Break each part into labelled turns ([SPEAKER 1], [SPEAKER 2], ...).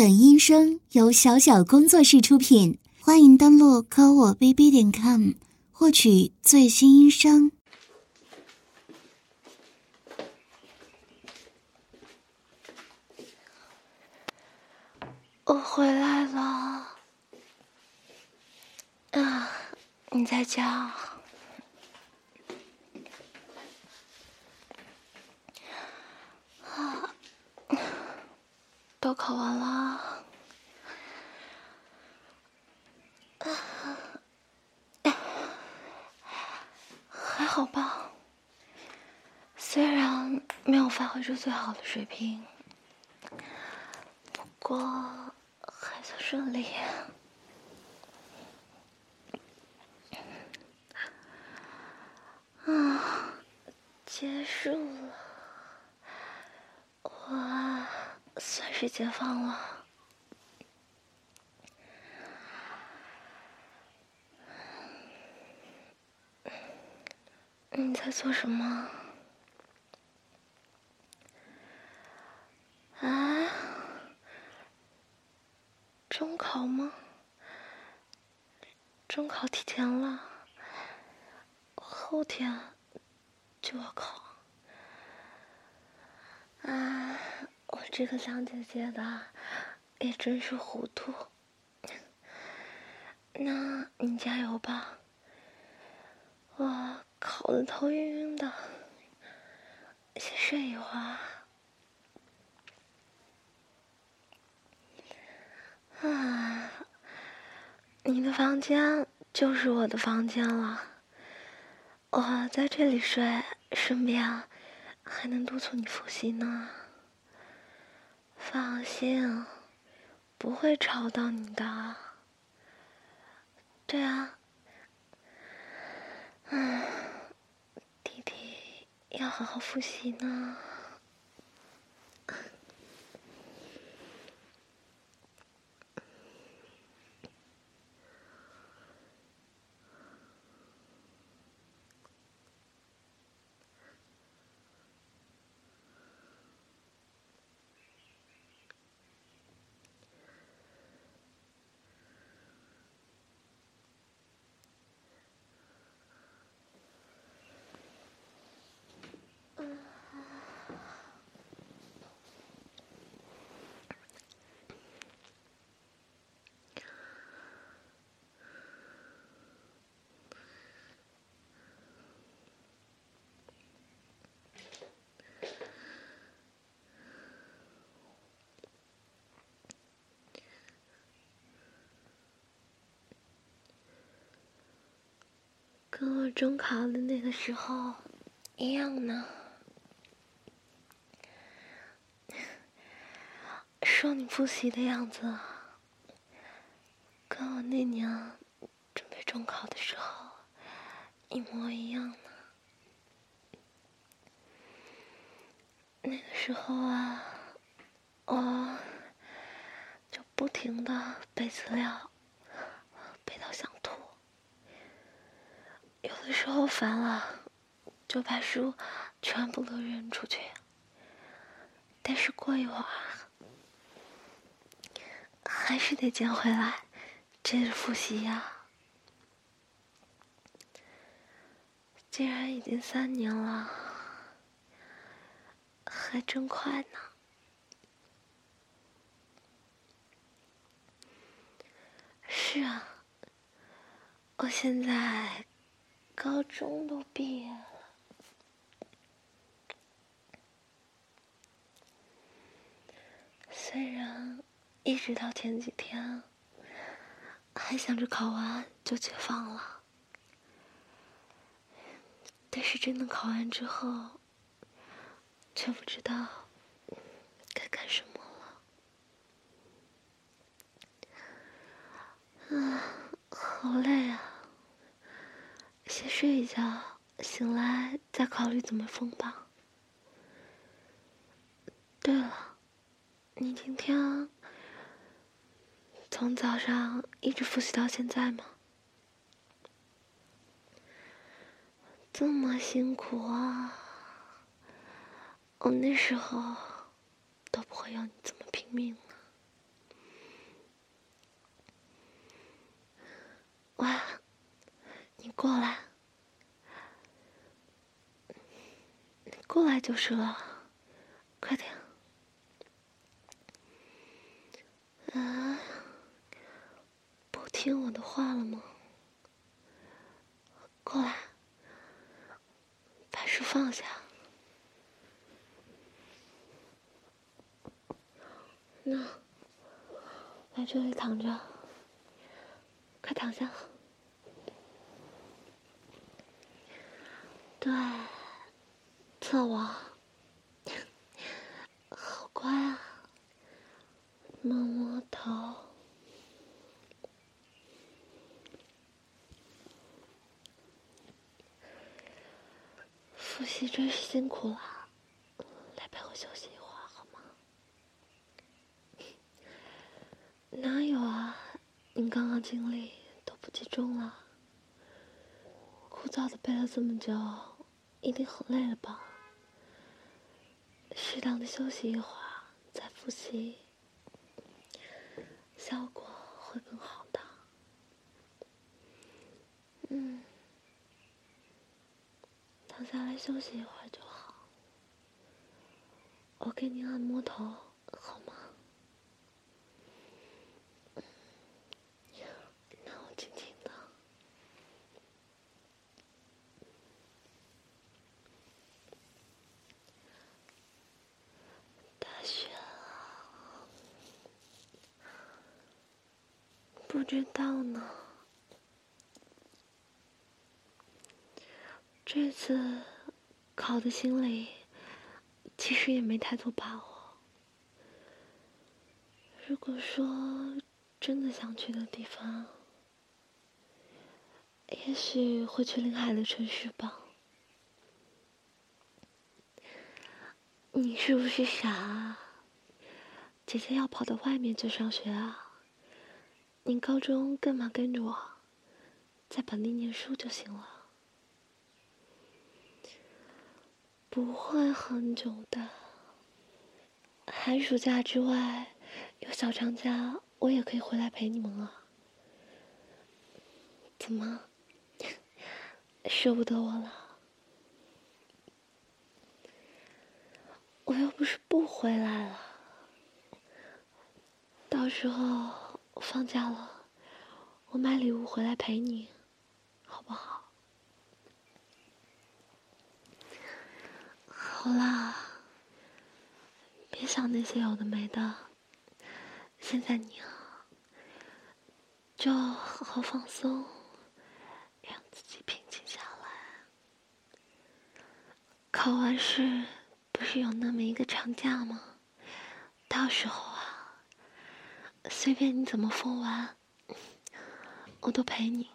[SPEAKER 1] 本音声由小小工作室出品，欢迎登录科我 bb 点 com 获取最新音声。
[SPEAKER 2] 我回来了，啊，你在家？都考完了，还好吧？虽然没有发挥出最好的水平，不过还算顺利。啊，结束了，我算被解放了。你在做什么？啊？中考吗？中考提前了，后天就要考。啊，这个小姐姐的也真是糊涂。那你加油吧，我考的头晕晕的，先睡一会儿。啊，你的房间就是我的房间了，我在这里睡，顺便还能督促你复习呢。放心，不会吵到你的。对啊，嗯，弟弟要好好复习呢。跟我中考的那个时候一样呢。说你复习的样子，跟我那年准备中考的时候一模一样呢。那个时候啊，我就不停的背资料，背到想。有的时候烦了，就把书全部都扔出去。但是过一会儿，还是得捡回来，接着复习呀。既然已经三年了，还真快呢。是啊，我现在。高中都毕业了，虽然一直到前几天还想着考完就解放了，但是真的考完之后，却不知道该干什么了。啊，好累啊！先睡一觉，醒来再考虑怎么封吧。对了，你今天从早上一直复习到现在吗？这么辛苦啊。我那时候都不会要你这么拼命。哇，你过来。过来就是了，快点。啊，不听我的话了吗？过来，把书放下。那，在这里躺着，快躺下。对，侧卧，好乖啊，摸摸头。复习真是辛苦了，来陪我休息一会儿好吗？哪有啊，你刚刚精力都不集中了，枯燥的背了这么久。一定很累了吧？适当的休息一会儿，再复习，效果会更好的。嗯，躺下来休息一会儿就好。我给你按摩头，好吗？不知道呢。这次考的心里其实也没太多把握。如果说真的想去的地方，也许会去临海的城市吧。你是不是傻？姐姐要跑到外面去上学啊？你高中干嘛跟着我，在本地念书就行了，不会很久的。寒暑假之外，有小长假，我也可以回来陪你们啊。怎么，舍不得我了？我又不是不回来了，到时候。放假了，我买礼物回来陪你，好不好？好啦，别想那些有的没的。现在你啊，就好好放松，让自己平静下来。考完试不是有那么一个长假吗？到时候。随便你怎么疯玩，我都陪你。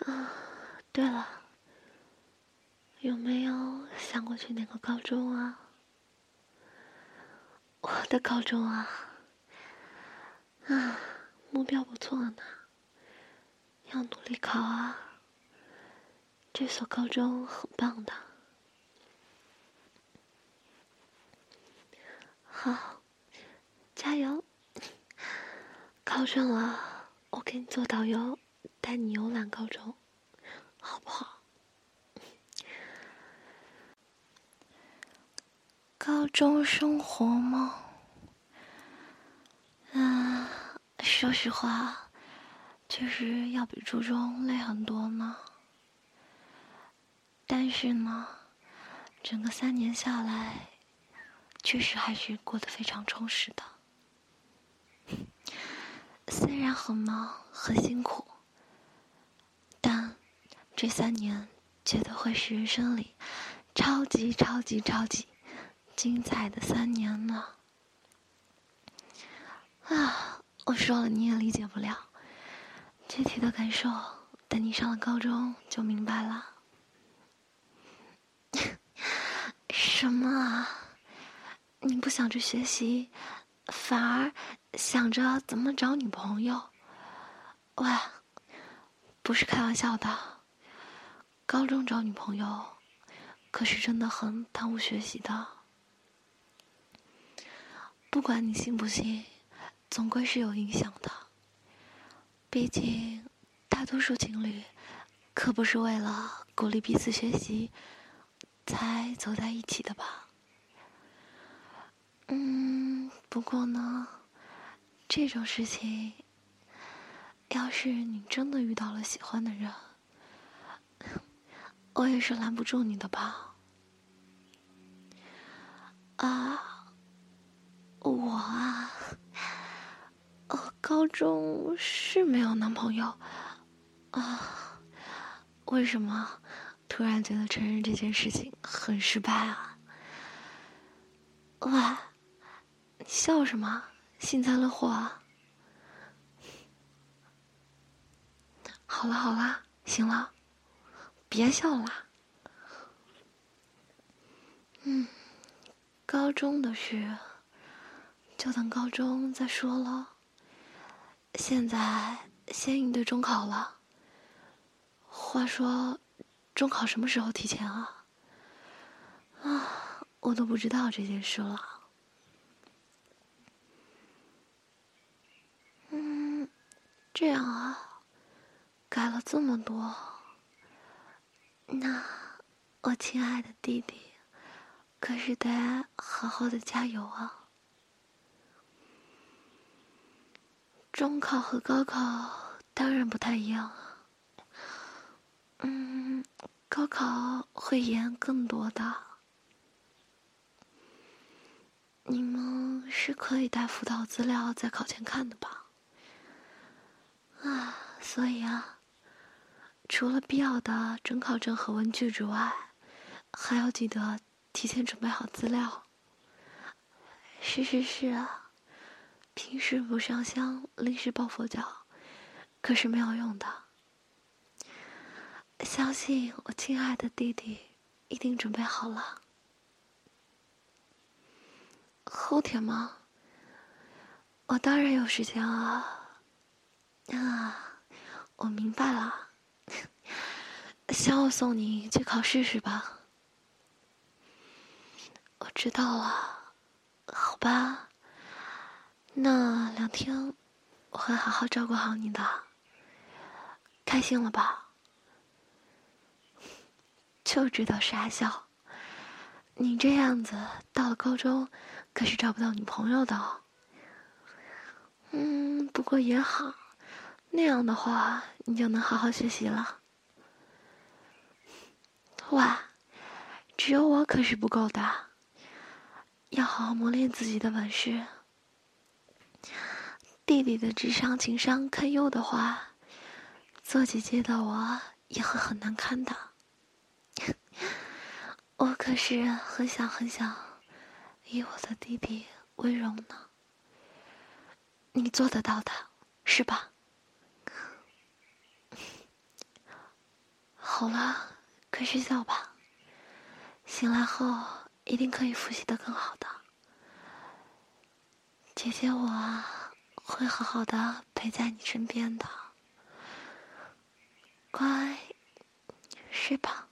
[SPEAKER 2] 啊，对了，有没有想过去哪个高中啊？我的高中啊，啊，目标不错呢，要努力考啊。这所高中很棒的。好，加油！考上了，我给你做导游，带你游览高中，好不好？高中生活吗？嗯，说实话，确实要比初中累很多呢。但是呢，整个三年下来。确实还是过得非常充实的，虽然很忙很辛苦，但这三年绝对会是人生里超级超级超级精彩的三年呢！啊，我说了你也理解不了，具体的感受等你上了高中就明白了。什么啊？你不想着学习，反而想着怎么找女朋友？喂，不是开玩笑的。高中找女朋友，可是真的很耽误学习的。不管你信不信，总归是有影响的。毕竟，大多数情侣可不是为了鼓励彼此学习才走在一起的吧？嗯，不过呢，这种事情，要是你真的遇到了喜欢的人，我也是拦不住你的吧？啊，我啊。高中是没有男朋友啊？为什么突然觉得承认这件事情很失败啊？喂，你笑什么？幸灾乐祸啊？好了好了，行了，别笑了。嗯，高中的事就等高中再说了。现在先应对中考了。话说，中考什么时候提前啊？啊，我都不知道这件事了。这样啊，改了这么多，那我亲爱的弟弟，可是得好好的加油啊！中考和高考当然不太一样啊，嗯，高考会严更多的。你们是可以带辅导资料在考前看的吧？啊，所以啊，除了必要的准考证和文具之外，还要记得提前准备好资料。是是是啊。平时不上香，临时抱佛脚，可是没有用的。相信我，亲爱的弟弟一定准备好了。后天吗？我当然有时间啊！啊，我明白了，想我送你去考试是吧？我知道了，好吧。那两天，我会好好照顾好你的。开心了吧？就知道傻笑。你这样子到了高中，可是找不到女朋友的。嗯，不过也好，那样的话你就能好好学习了。哇，只有我可是不够的，要好好磨练自己的本事。弟弟的智商情商堪忧的话，做姐姐的我也会很难堪的。我可是很想很想以我的弟弟为荣呢。你做得到的，是吧？好了，快睡觉吧。醒来后一定可以复习的更好的。姐姐我。会好好的陪在你身边的，乖，睡吧。